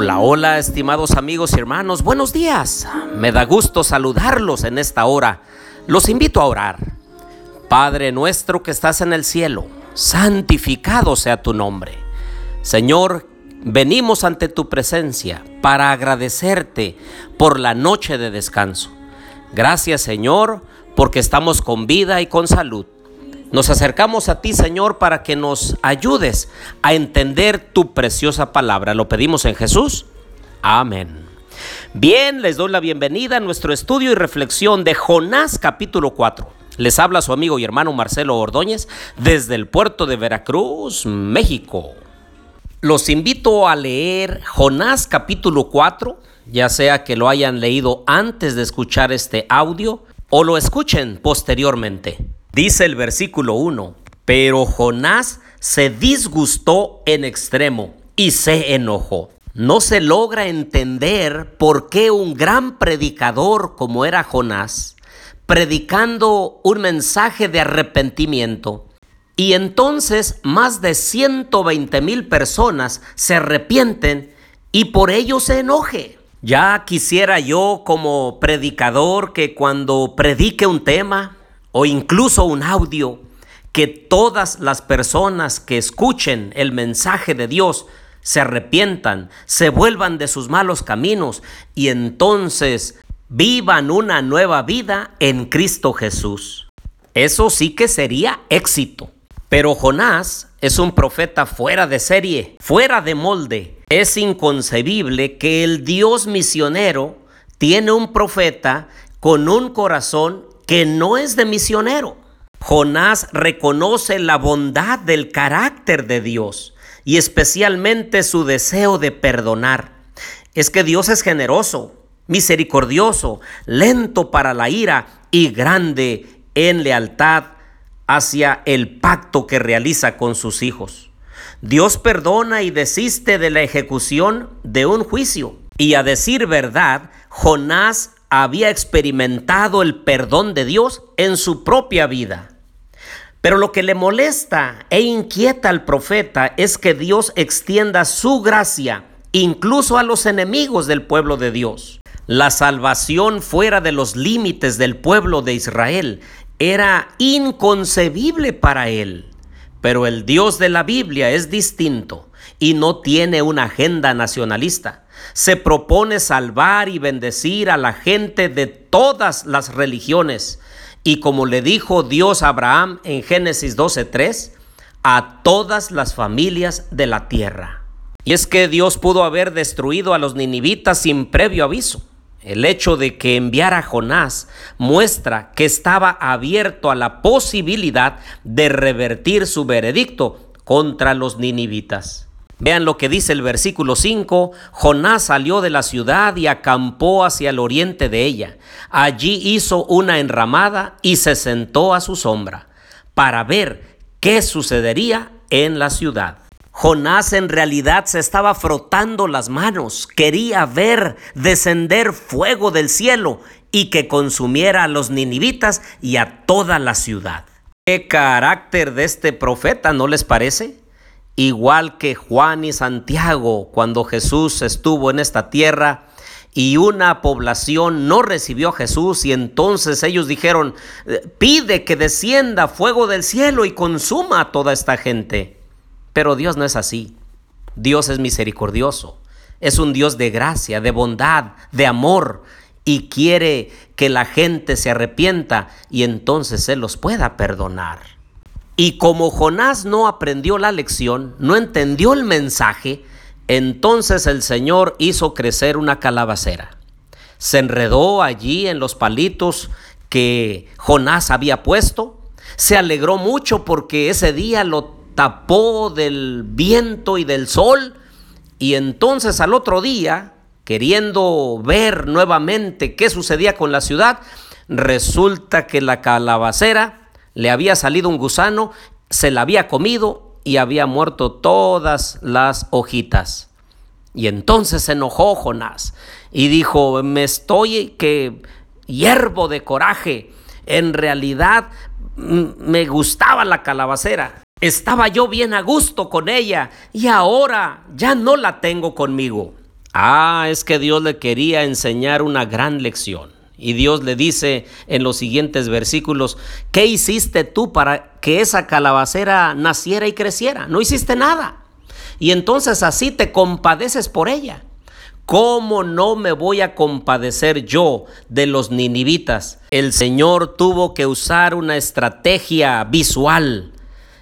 Hola, hola, estimados amigos y hermanos, buenos días. Me da gusto saludarlos en esta hora. Los invito a orar. Padre nuestro que estás en el cielo, santificado sea tu nombre. Señor, venimos ante tu presencia para agradecerte por la noche de descanso. Gracias, Señor, porque estamos con vida y con salud. Nos acercamos a ti, Señor, para que nos ayudes a entender tu preciosa palabra. Lo pedimos en Jesús. Amén. Bien, les doy la bienvenida a nuestro estudio y reflexión de Jonás capítulo 4. Les habla su amigo y hermano Marcelo Ordóñez desde el puerto de Veracruz, México. Los invito a leer Jonás capítulo 4, ya sea que lo hayan leído antes de escuchar este audio o lo escuchen posteriormente. Dice el versículo 1, pero Jonás se disgustó en extremo y se enojó. No se logra entender por qué un gran predicador como era Jonás, predicando un mensaje de arrepentimiento, y entonces más de 120 mil personas se arrepienten y por ello se enoje. Ya quisiera yo como predicador que cuando predique un tema, o incluso un audio que todas las personas que escuchen el mensaje de Dios se arrepientan, se vuelvan de sus malos caminos y entonces vivan una nueva vida en Cristo Jesús. Eso sí que sería éxito. Pero Jonás es un profeta fuera de serie, fuera de molde. Es inconcebible que el Dios misionero tiene un profeta con un corazón que no es de misionero. Jonás reconoce la bondad del carácter de Dios y especialmente su deseo de perdonar. Es que Dios es generoso, misericordioso, lento para la ira y grande en lealtad hacia el pacto que realiza con sus hijos. Dios perdona y desiste de la ejecución de un juicio. Y a decir verdad, Jonás había experimentado el perdón de Dios en su propia vida. Pero lo que le molesta e inquieta al profeta es que Dios extienda su gracia incluso a los enemigos del pueblo de Dios. La salvación fuera de los límites del pueblo de Israel era inconcebible para él. Pero el Dios de la Biblia es distinto y no tiene una agenda nacionalista se propone salvar y bendecir a la gente de todas las religiones. Y como le dijo Dios a Abraham en Génesis 12:3, a todas las familias de la tierra. Y es que Dios pudo haber destruido a los ninivitas sin previo aviso. El hecho de que enviara a Jonás muestra que estaba abierto a la posibilidad de revertir su veredicto contra los ninivitas. Vean lo que dice el versículo 5. Jonás salió de la ciudad y acampó hacia el oriente de ella. Allí hizo una enramada y se sentó a su sombra para ver qué sucedería en la ciudad. Jonás en realidad se estaba frotando las manos, quería ver descender fuego del cielo y que consumiera a los ninivitas y a toda la ciudad. ¿Qué carácter de este profeta, no les parece? Igual que Juan y Santiago cuando Jesús estuvo en esta tierra y una población no recibió a Jesús y entonces ellos dijeron, eh, pide que descienda fuego del cielo y consuma a toda esta gente. Pero Dios no es así. Dios es misericordioso. Es un Dios de gracia, de bondad, de amor y quiere que la gente se arrepienta y entonces Él los pueda perdonar. Y como Jonás no aprendió la lección, no entendió el mensaje, entonces el Señor hizo crecer una calabacera. Se enredó allí en los palitos que Jonás había puesto. Se alegró mucho porque ese día lo tapó del viento y del sol. Y entonces al otro día, queriendo ver nuevamente qué sucedía con la ciudad, resulta que la calabacera le había salido un gusano, se la había comido y había muerto todas las hojitas. Y entonces se enojó Jonás y dijo, me estoy que hiervo de coraje. En realidad me gustaba la calabacera. Estaba yo bien a gusto con ella y ahora ya no la tengo conmigo. Ah, es que Dios le quería enseñar una gran lección. Y Dios le dice en los siguientes versículos, ¿qué hiciste tú para que esa calabacera naciera y creciera? No hiciste nada. Y entonces así te compadeces por ella. ¿Cómo no me voy a compadecer yo de los ninivitas? El Señor tuvo que usar una estrategia visual.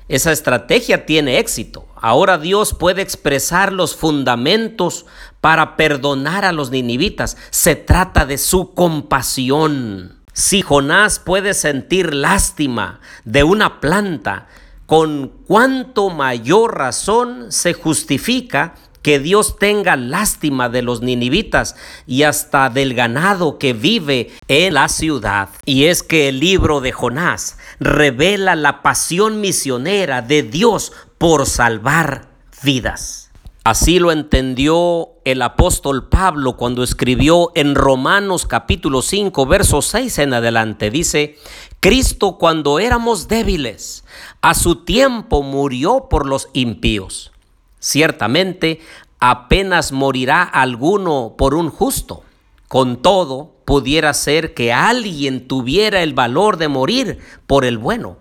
Esa estrategia tiene éxito. Ahora Dios puede expresar los fundamentos para perdonar a los ninivitas. Se trata de su compasión. Si Jonás puede sentir lástima de una planta, con cuánto mayor razón se justifica que Dios tenga lástima de los ninivitas y hasta del ganado que vive en la ciudad. Y es que el libro de Jonás revela la pasión misionera de Dios por salvar vidas. Así lo entendió el apóstol Pablo cuando escribió en Romanos capítulo 5, verso 6 en adelante. Dice, Cristo cuando éramos débiles, a su tiempo murió por los impíos. Ciertamente, apenas morirá alguno por un justo. Con todo, pudiera ser que alguien tuviera el valor de morir por el bueno.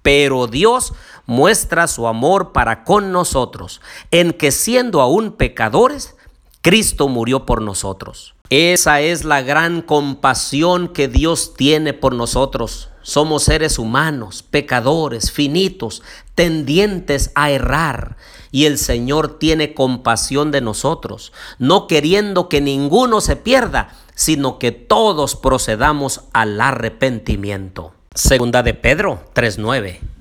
Pero Dios muestra su amor para con nosotros, en que siendo aún pecadores, Cristo murió por nosotros. Esa es la gran compasión que Dios tiene por nosotros. Somos seres humanos, pecadores, finitos, tendientes a errar. Y el Señor tiene compasión de nosotros, no queriendo que ninguno se pierda, sino que todos procedamos al arrepentimiento. Segunda de Pedro 3:9.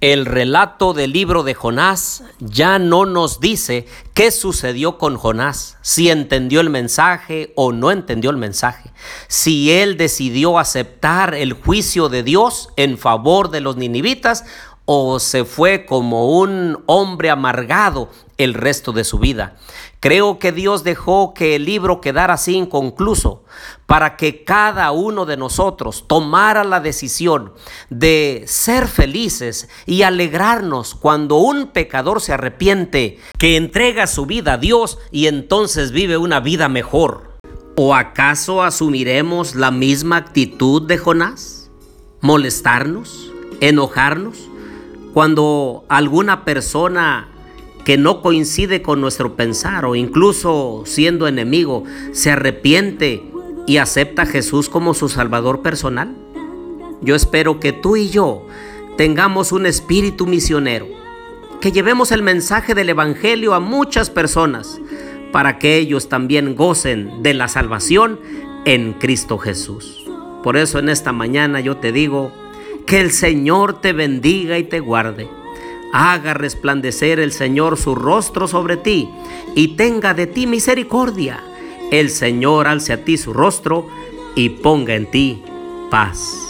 El relato del libro de Jonás ya no nos dice qué sucedió con Jonás, si entendió el mensaje o no entendió el mensaje, si él decidió aceptar el juicio de Dios en favor de los ninivitas o se fue como un hombre amargado el resto de su vida. Creo que Dios dejó que el libro quedara así inconcluso para que cada uno de nosotros tomara la decisión de ser felices y alegrarnos cuando un pecador se arrepiente, que entrega su vida a Dios y entonces vive una vida mejor. ¿O acaso asumiremos la misma actitud de Jonás? ¿Molestarnos? ¿Enojarnos? Cuando alguna persona que no coincide con nuestro pensar o incluso siendo enemigo se arrepiente y acepta a Jesús como su Salvador personal? Yo espero que tú y yo tengamos un espíritu misionero, que llevemos el mensaje del Evangelio a muchas personas para que ellos también gocen de la salvación en Cristo Jesús. Por eso en esta mañana yo te digo, que el Señor te bendiga y te guarde. Haga resplandecer el Señor su rostro sobre ti y tenga de ti misericordia. El Señor alce a ti su rostro y ponga en ti paz.